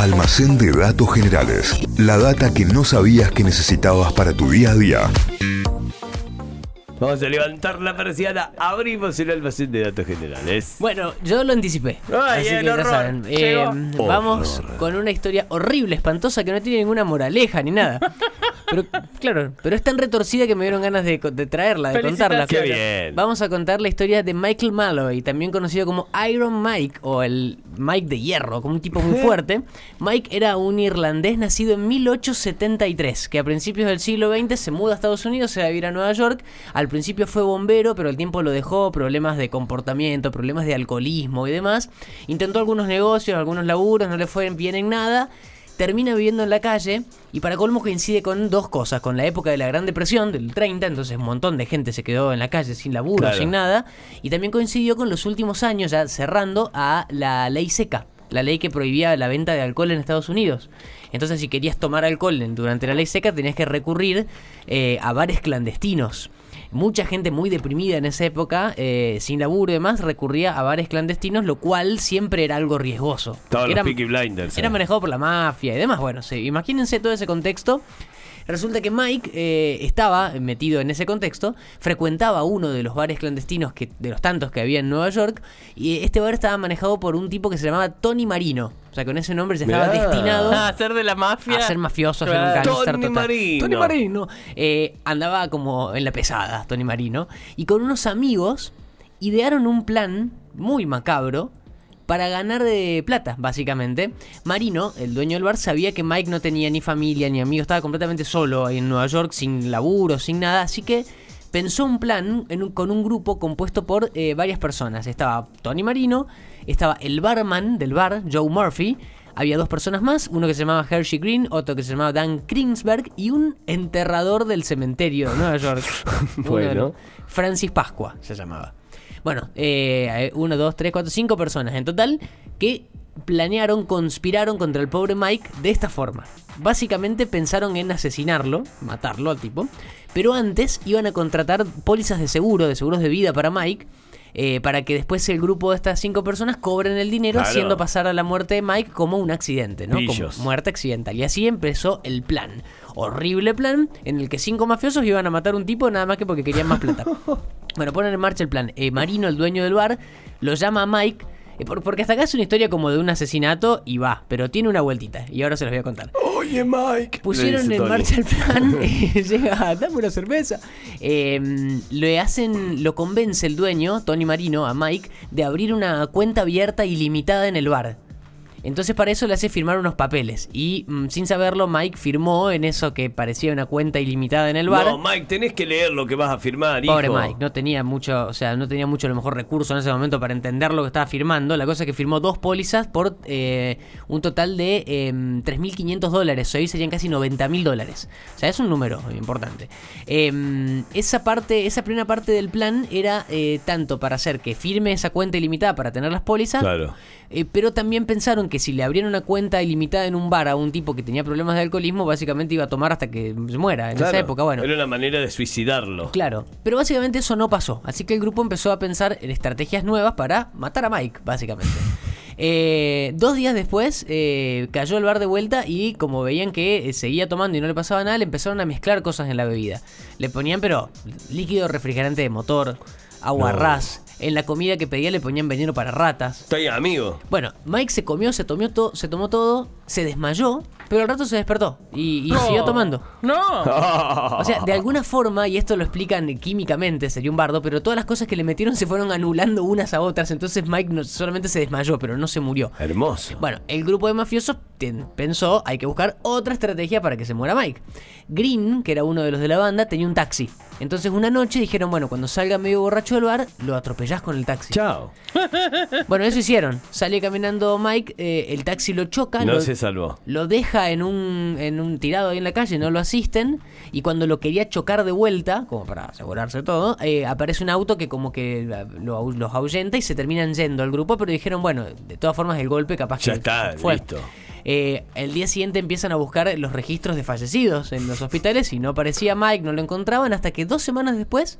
Almacén de datos generales. La data que no sabías que necesitabas para tu día a día. Vamos a levantar la persiana, abrimos el almacén de datos generales. Bueno, yo lo anticipé. Ay, así el que ya saben. Eh, vamos con una historia horrible, espantosa, que no tiene ninguna moraleja ni nada. Pero, claro, pero es tan retorcida que me dieron ganas de, co- de traerla, de contarla. Qué bien. Vamos a contar la historia de Michael Malloy, también conocido como Iron Mike o el Mike de hierro, como un tipo muy fuerte. Mike era un irlandés nacido en 1873, que a principios del siglo XX se muda a Estados Unidos, se va a vivir a Nueva York. Al principio fue bombero, pero el tiempo lo dejó, problemas de comportamiento, problemas de alcoholismo y demás. Intentó algunos negocios, algunos laburos, no le fue bien en nada termina viviendo en la calle y para colmo coincide con dos cosas, con la época de la Gran Depresión del 30, entonces un montón de gente se quedó en la calle sin laburo, Claro. sin nada, y también coincidió con los últimos años, ya cerrando, a la ley seca, la ley que prohibía la venta de alcohol en Estados Unidos. Entonces si querías tomar alcohol durante la ley seca tenías que recurrir eh, a bares clandestinos. Mucha gente muy deprimida en esa época, eh, sin laburo y demás, recurría a bares clandestinos, lo cual siempre era algo riesgoso. Todos los eran- Peaky Blinders. era eh. manejado por la mafia y demás. Bueno, sí, imagínense todo ese contexto. Resulta que Mike eh, estaba metido en ese contexto, frecuentaba uno de los bares clandestinos que, de los tantos que había en Nueva York, y este bar estaba manejado por un tipo que se llamaba Tony Marino. O sea, con ese nombre ya estaba Mirá. destinado A hacer de la mafia. a ser mafioso, a ser un Tony total. Marino. Tony Marino. Eh, andaba como en la pesada, Tony Marino. Y con unos amigos idearon un plan muy macabro para ganar de plata, básicamente. Marino, el dueño del bar, sabía que Mike no tenía ni familia ni amigos, estaba completamente solo ahí en Nueva York, sin laburo, sin nada, así que pensó un plan en un- con un grupo compuesto por eh, varias personas. Estaba Tony Marino, estaba el barman del bar, Joe Murphy, había dos personas más, uno que se llamaba Hershey Green, otro que se llamaba Dan Kringsberg y un enterrador del cementerio de Nueva York. Bueno. Francis Pascua se llamaba. Bueno, eh, uno, dos, tres, cuatro, cinco personas en total que planearon, conspiraron contra el pobre Mike de esta forma. Básicamente pensaron en asesinarlo, matarlo al tipo, pero antes iban a contratar pólizas de seguro, de seguros de vida para Mike, eh, para que después el grupo de estas cinco personas cobren el dinero Claro. haciendo pasar a la muerte de Mike como un accidente, ¿no? Pillos. Como muerte accidental. Y así empezó el plan. Horrible plan en el que cinco mafiosos iban a matar a un tipo nada más que porque querían más plata. Bueno, ponen en marcha el plan. Eh, Marino, el dueño del bar, lo llama a Mike. eh, por- porque hasta acá es una historia como de un asesinato y va, pero tiene una vueltita. Y ahora se los voy a contar. Oye, Mike. Pusieron en Tony. marcha el plan. eh, llega, dame una cerveza. Eh, le hacen, lo convence el dueño, Tony Marino, a Mike, de abrir una cuenta abierta ilimitada en el bar. Entonces para eso le hace firmar unos papeles. Y mm, sin saberlo, Mike firmó en eso que parecía una cuenta ilimitada en el bar. No, Mike, tenés que leer lo que vas a firmar, Pobre hijo. Mike, no tenía mucho, o sea, no tenía mucho a lo mejor recurso en ese momento para entender lo que estaba firmando. La cosa es que firmó dos pólizas por eh, un total de eh, 3.500 dólares. Hoy serían casi 90.000 dólares. O sea, es un número importante. Eh, esa parte, esa primera parte del plan era eh, tanto para hacer que firme esa cuenta ilimitada para tener las pólizas. Claro. eh, pero también pensaron que si le abrieron una cuenta ilimitada en un bar a un tipo que tenía problemas de alcoholismo, básicamente iba a tomar hasta que se muera. En Claro. esa época, bueno. Era una manera de suicidarlo. Claro, pero básicamente eso no pasó. Así que el grupo empezó a pensar en estrategias nuevas para matar a Mike, básicamente. Eh, dos días después eh, cayó el bar de vuelta y como veían que eh, seguía tomando y no le pasaba nada, le empezaron a mezclar cosas en la bebida. Le ponían, pero líquido refrigerante de motor, agua No. ras. En la comida que pedía le ponían veneno para ratas. Está amigo. Bueno, Mike se comió, se tomó, todo, se tomó todo, se desmayó, pero al rato se despertó y, y No. siguió tomando. No. O sea, de alguna forma, y esto lo explican químicamente, sería un bardo, pero todas las cosas que le metieron se fueron anulando unas a otras. Entonces Mike no, solamente se desmayó, pero no se murió. Hermoso. Bueno, el grupo de mafiosos pensó, hay que buscar otra estrategia para que se muera Mike. Green, que era uno de los de la banda, tenía un taxi. Entonces una noche dijeron, bueno, cuando salga medio borracho del bar, lo con el taxi. Chao. Bueno, eso hicieron. Sale caminando Mike, eh, el taxi lo choca, No lo, se salvó. lo deja en un, en un tirado ahí en la calle, no lo asisten. Y cuando lo quería chocar de vuelta, como para asegurarse todo, eh, aparece un auto que como que lo los ahuyenta y se terminan yendo al grupo. Pero dijeron, bueno, de todas formas el golpe capaz Ya que está, fue. listo. Eh, el día siguiente empiezan a buscar los registros de fallecidos en los hospitales y no aparecía Mike, no lo encontraban hasta que dos semanas después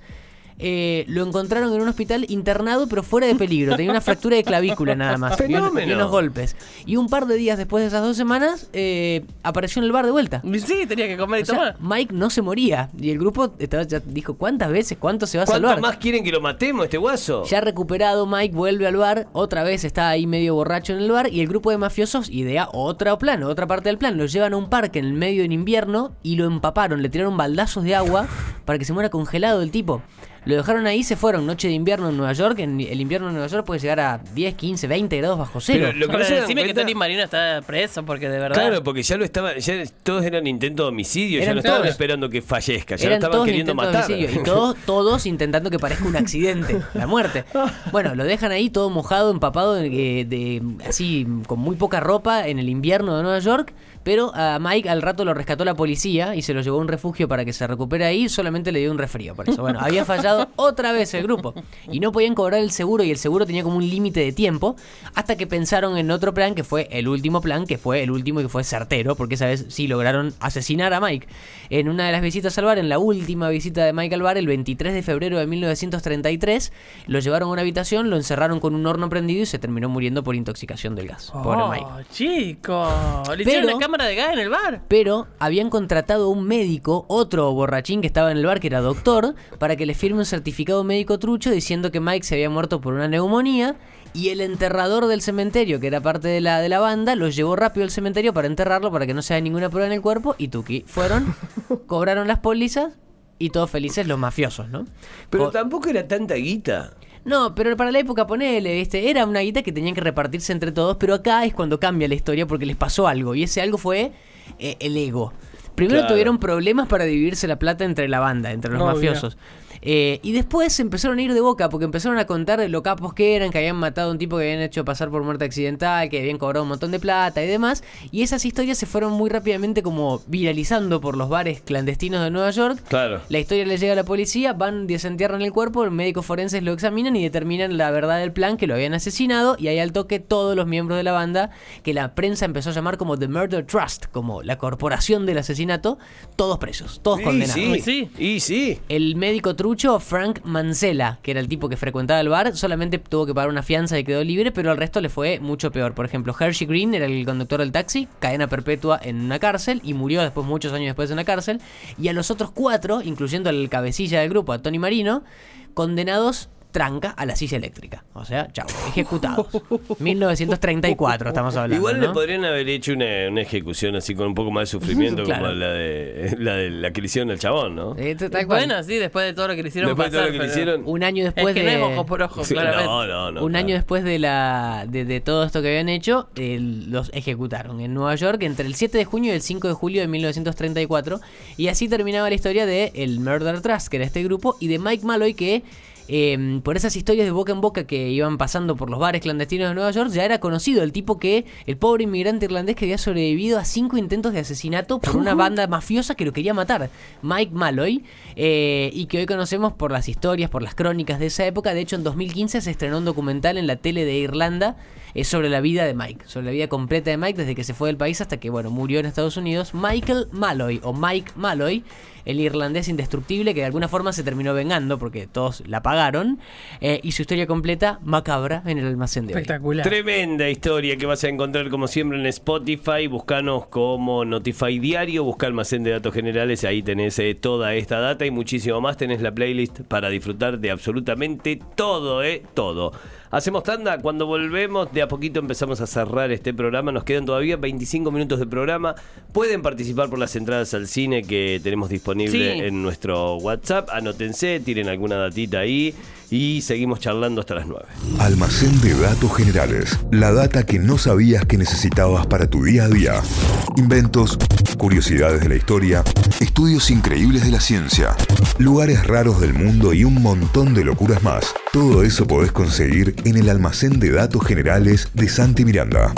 eh, lo encontraron en un hospital internado, pero fuera de peligro. Tenía una fractura de clavícula nada más. y un- Fenómeno. Y unos golpes. Y un par de días después de esas dos semanas, eh, apareció en el bar de vuelta. Sí, tenía que comer y O sea, tomar. Mike no se moría. Y el grupo estaba- ya dijo, ¿cuántas veces? ¿Cuánto se va a ¿Cuánto salvar? más quieren que lo matemos, este guaso? Ya recuperado, Mike vuelve al bar, otra vez está ahí medio borracho en el bar y el grupo de mafiosos idea otro plan, otra parte del plan. Lo llevan a un parque en el medio del invierno y lo empaparon, le tiraron baldazos de agua para que se muera congelado el tipo. Lo dejaron ahí, se fueron, noche de invierno en Nueva York. En el invierno en Nueva York puede llegar a 10, 15, 20 grados bajo cero. Pero lo que dan decime que cuenta- Tony Marino está preso porque de verdad. Claro, porque ya lo estaban, ya todos eran intento de homicidio, ya no estaban todos. esperando que fallezca, ya lo Eran estaban todos queriendo matar. homicidio, y todos, todos intentando que parezca un accidente, la muerte. Bueno, lo dejan ahí todo mojado, empapado, eh, de, así con muy poca ropa en el invierno de Nueva York. Pero a Mike al rato lo rescató la policía y se lo llevó a un refugio para que se recupere ahí. Solamente le dio un resfrío por eso. Bueno, había fallado otra vez el grupo y no podían cobrar el seguro y el seguro tenía como un límite de tiempo hasta que pensaron en otro plan que fue el último plan, que fue el último y que fue certero, porque esa vez sí lograron asesinar a Mike. En una de las visitas al bar, en la última visita de Mike al bar, el 23 de febrero de 1933, lo llevaron a una habitación, lo encerraron con un horno prendido y se terminó muriendo por intoxicación del gas. Pobre Oh, Mike. chico. Le hicieron Pero- una cámara de gas en el bar. Pero habían contratado a un médico, otro borrachín que estaba en el bar, que era doctor, para que le firme un certificado médico trucho diciendo que Mike se había muerto por una neumonía. Y el enterrador del cementerio, que era parte de la, de la banda, lo llevó rápido al cementerio para enterrarlo, para que no se haga ninguna prueba en el cuerpo. Y Tuki fueron, cobraron las pólizas y todos felices los mafiosos, ¿no? Pero Co- tampoco era tanta guita. No, pero para la época, ponele, ¿viste? Era una guita que tenían que repartirse entre todos, pero acá es cuando cambia la historia porque les pasó algo, y ese algo fue eh, el ego. Primero Claro. tuvieron problemas para dividirse la plata entre la banda, entre los mafiosos. Eh, y después se empezaron a ir de boca porque empezaron a contar de lo capos que eran, que habían matado a un tipo que habían hecho pasar por muerte accidental, que habían cobrado un montón de plata y demás. Y esas historias se fueron muy rápidamente como viralizando por los bares clandestinos de Nueva York. Claro. La historia le llega a la policía, van, desentierran el cuerpo, los médicos forenses lo examinan y determinan la verdad del plan que lo habían asesinado y ahí al toque todos los miembros de la banda, que la prensa empezó a llamar como The Murder Trust, como la corporación del asesinato, todos presos, todos Y condenados. sí, Sí. y sí. El médico trucho, Frank Mansella, que era el tipo que frecuentaba el bar, solamente tuvo que pagar una fianza y quedó libre, pero al resto le fue mucho peor. Por ejemplo, Hershey Green era el conductor del taxi, cadena perpetua en una cárcel y murió después, muchos años después en una cárcel. Y a los otros cuatro, incluyendo al cabecilla del grupo, a Tony Marino, condenados tranca a la silla eléctrica. O sea, chao, ejecutados. 1934 estamos hablando. Igual ¿no? le podrían haber hecho una, una ejecución así con un poco más de sufrimiento Claro. como la de, la de la que le hicieron al chabón, ¿no? Cual. Bueno, sí, después de todo lo que le hicieron Después de todo lo que le hicieron. Un año después es que de... no es ojo por ojo, Sí, claramente. no, no, no. un claro. año después de, la, de, de todo esto que habían hecho, eh, los ejecutaron en Nueva York entre el 7 de junio y el 5 de julio de 1934. Y así terminaba la historia de el Murder Trust, que era este grupo, y de Mike Malloy, que eh, por esas historias de boca en boca que iban pasando por los bares clandestinos de Nueva York, ya era conocido el tipo que, el pobre inmigrante irlandés que había sobrevivido a cinco intentos de asesinato por una banda mafiosa que lo quería matar, Mike Malloy, eh, y que hoy conocemos por las historias, por las crónicas de esa época. De hecho, en 2015 se estrenó un documental en la tele de Irlanda eh, sobre la vida de Mike, sobre la vida completa de Mike desde que se fue del país hasta que, bueno, murió en Estados Unidos. Michael Malloy, o Mike Malloy, el irlandés indestructible que de alguna forma se terminó vengando porque todos la pagaron, eh, y su historia completa macabra en el almacén de hoy. Espectacular. Tremenda historia que vas a encontrar como siempre en Spotify. Buscanos como Notify Diario, busca almacén de datos generales. Ahí tenés eh, toda esta data y muchísimo más. Tenés la playlist para disfrutar de absolutamente todo, ¿eh? Todo. Hacemos tanda. Cuando volvemos, de a poquito empezamos a cerrar este programa. Nos quedan todavía 25 minutos de programa. Pueden participar por las entradas al cine que tenemos disponible Sí. en nuestro WhatsApp. Anótense, tiren alguna datita ahí y seguimos charlando hasta las 9. Almacén de datos generales. La data que no sabías que necesitabas para tu día a día. Inventos, curiosidades de la historia, estudios increíbles de la ciencia, lugares raros del mundo y un montón de locuras más. Todo eso podés conseguir en el Almacén de Datos Generales de Santi Miranda.